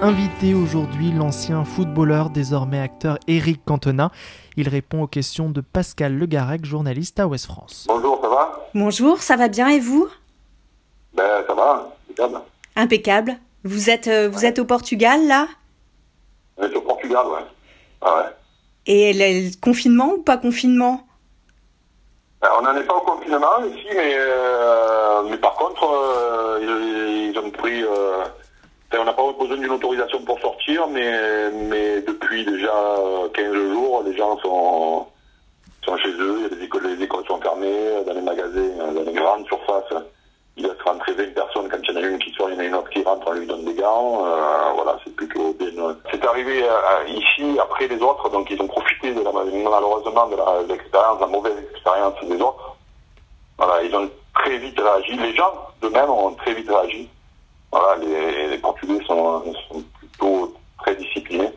Invité aujourd'hui l'ancien footballeur, désormais acteur Eric Cantona. Il répond aux questions de Pascal Legarec, journaliste à Ouest France. Bonjour, ça va? Bonjour, ça va bien et vous? Ben ça va, impeccable. Impeccable. Vous êtes, euh, vous êtes au Portugal là? On est au Portugal, ouais. Ah ouais. Et le, le confinement ou pas confinement? Ben, on n'en est pas au confinement ici, mais, euh, mais par contre, euh, ils, ils ont pris... euh, enfin, on n'a pas besoin d'une autorisation pour sortir, mais, mais depuis déjà euh, 15 jours, les gens sont, sont chez eux, des écoles, les écoles sont fermées, dans les magasins, dans les grandes surfaces. Il laisse rentrer 20 personnes, quand il y en a une qui sort, il y en a une autre qui rentre, on lui donne des gants. Euh, voilà, c'est plutôt bien. C'est arrivé euh, ici après les autres, donc ils ont profité de la, malheureusement de la- de l'expérience, de la mauvaise expérience des autres. Voilà, ils ont très vite réagi. Les gens d'eux-mêmes ont très vite réagi. Voilà, les, les Portugais sont, sont plutôt très disciplinés.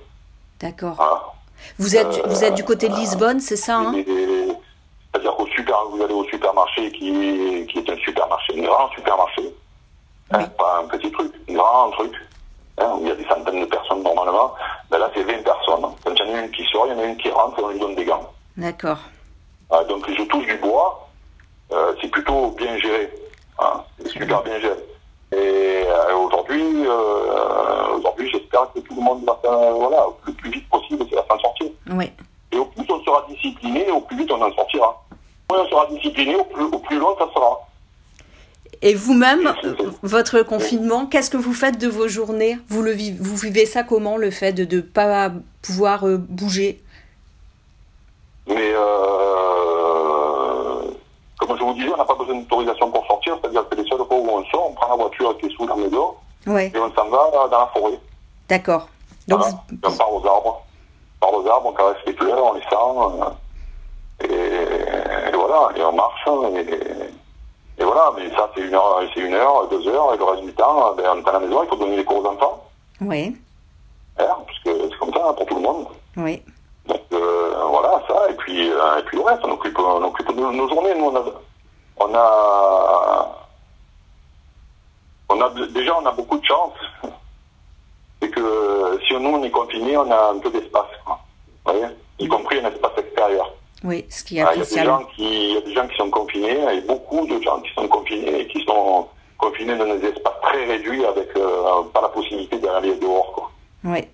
D'accord. Voilà. Vous êtes, vous êtes du côté de Lisbonne, c'est ça hein C'est-à-dire qu'au super, vous allez au supermarché qui, qui est un supermarché, un grand supermarché, hein, pas un petit truc, un grand truc, hein, où il y a des centaines de personnes normalement. Ben là, c'est 20 personnes. Quand il y en a une qui sort, il y en a une qui rentre et on lui donne des gants. D'accord. Ah, donc je touche du bois, euh, c'est plutôt bien géré. Hein, c'est super bien géré. Et euh, aujourd'hui, euh, aujourd'hui, j'espère que tout le monde va faire, voilà, le plus vite possible, c'est la fin sortir. Oui. Et au plus on sera discipliné, au plus vite on en sortira. Moins on sera discipliné, au plus, au plus loin ça sera. Et vous-même, votre confinement, qu'est-ce que vous faites de vos journées? Vous, le vivez, vous vivez ça comment, le fait de ne pas pouvoir euh, bouger? Mais euh, je vous disais, on n'a pas besoon d'autorisation pour sortir, c'est-à-dire que les seules fois où on sort, on prend la voiture qui est sous la maison Ouais. et on s'en va dans la forêt. D'accord. Donc, Voilà. On part aux arbres. On part aux arbres, on caresse les fleurs, on les sent. euh, et, et voilà, et on marche. Et, et voilà, mais ça c'est une heure, c'est une heure, deux heures, et le reste du temps, ben, on est à la maison, il faut donner les cours aux enfants. oui. Hein, parce que c'est comme ça hein, pour tout le monde. Oui. Donc euh, voilà, ça, et puis, euh, et puis le reste, on occupe, on occupe nos, nos journées. Nous, on a, on a, on a, déjà, on a beaucoup de chance. C'est que si nous, on est confinés, on a un peu d'espace. Vous voyez Y compris un espace extérieur. Oui, ce qui est Ah, Il y, a des appréciable. gens qui, il y a des gens qui sont confinés, et beaucoup de gens qui sont confinés, et qui sont confinés dans des espaces très réduits avec euh, pas la possibilité d'aller dehors, quoi. Oui,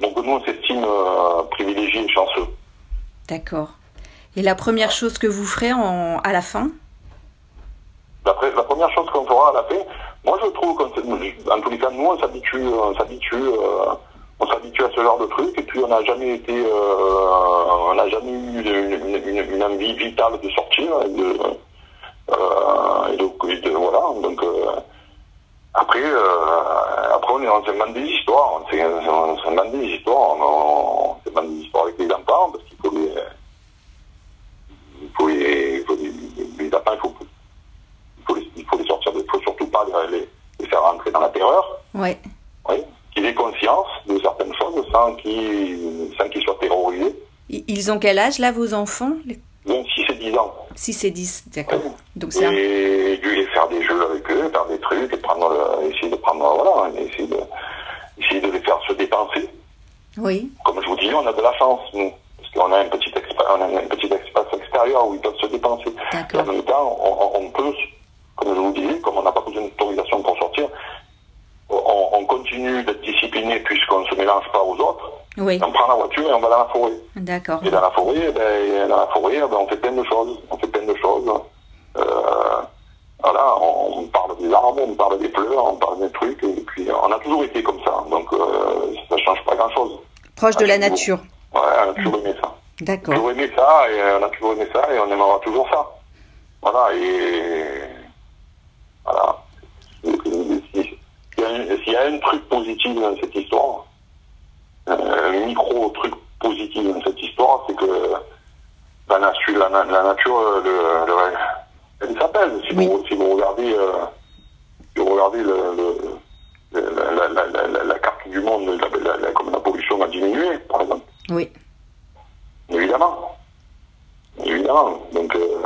Donc nous, on s'estime euh, privilégiés et chanceux. d'accord. Et la première chose que vous ferez en, à la fin La, pré- la première fin, moi je trouve qu'en en tous les cas, nous on s'habitue, on s'habitue, euh, on s'habitue à ce genre de truc, et puis on n'a jamais été, euh, on n'a jamais eu une, une- une- une envie vitale de sortir, et de, euh, et de- et de- voilà, donc euh, après, euh, après on on s'invente des histoires, on s'invente des histoires, on Oui. oui, qu'ils aient conscience de certaines choses sans qu'ils qu'ils soient terrorisés. Ils ont quel âge là, vos enfants Les- 26 et 10 ans. 6 et 10, d'accord. Donc c'est un- Et lui faire des jeux avec eux, faire des trucs, et prendre, le- essayer de prendre, voilà, essayer de, essayer de les faire se dépenser. Oui, Comme je vous dis, on a de la chance, nous, parce qu'on a un petit, expa- on a un petit espace extérieur où ils peuvent se dépenser. D'accord. en même temps, on- on peut, comme je vous disais, comme on n'a pas besoin d'autorisation pour sortir, on, on continue d'être discipliné pas aux autres. oui, On prend la voiture et on va dans la forêt. d'accord. Et dans la forêt, ben, dans la forêt, ben, on fait plein de choses. On fait plein de choses. Euh, voilà, on, on parle des arbres, on parle des fleurs, on parle des trucs, et puis on a toujours été comme ça. Donc euh, ça change pas grand-chose. Proche de la nature. Ouais, on a toujours aimé ça. D'accord. toujours aimé ça, et euh, on a toujours aimé ça, et on aimera toujours ça. Voilà, et voilà. A s'il y a un truc positif dans cette histoire, euh, micro truc positif dans cette histoire, c'est que la, nature, la, la nature euh, le, le, elle s'appelle. Si, Oui. vous, si vous regardez, euh, si vous regardez le, le- le- la, la, la, la, la carte du monde, comme la pollution a diminué, par exemple. Oui. Évidemment. Évidemment. Donc, euh,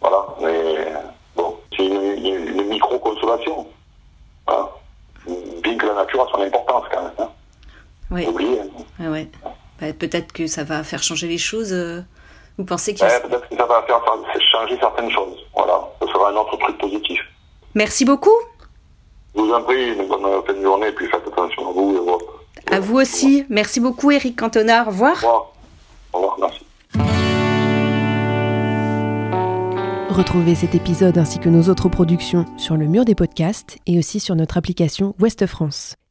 voilà. Mais bon, c'est une, une- une micro-consolation. Voilà. Bien que la nature a son importance quand même. Hein. Ouais, ouais. Bah, Peut-être que ça va faire changer les choses. euh. Vous pensez qu'il Ouais, Peut-être que ça va faire changer certaines choses. Voilà. Ce sera un autre truc positif. Merci beaucoup. Je vous en prie, une bonne fin de journée, puis faites attention à vous et aux vôtres. À vous aussi. Merci beaucoup, Eric Cantona. Au revoir. Au revoir. Au revoir, merci. Retrouvez cet épisode ainsi que nos autres productions sur le mur des podcasts et aussi sur notre application Ouest France.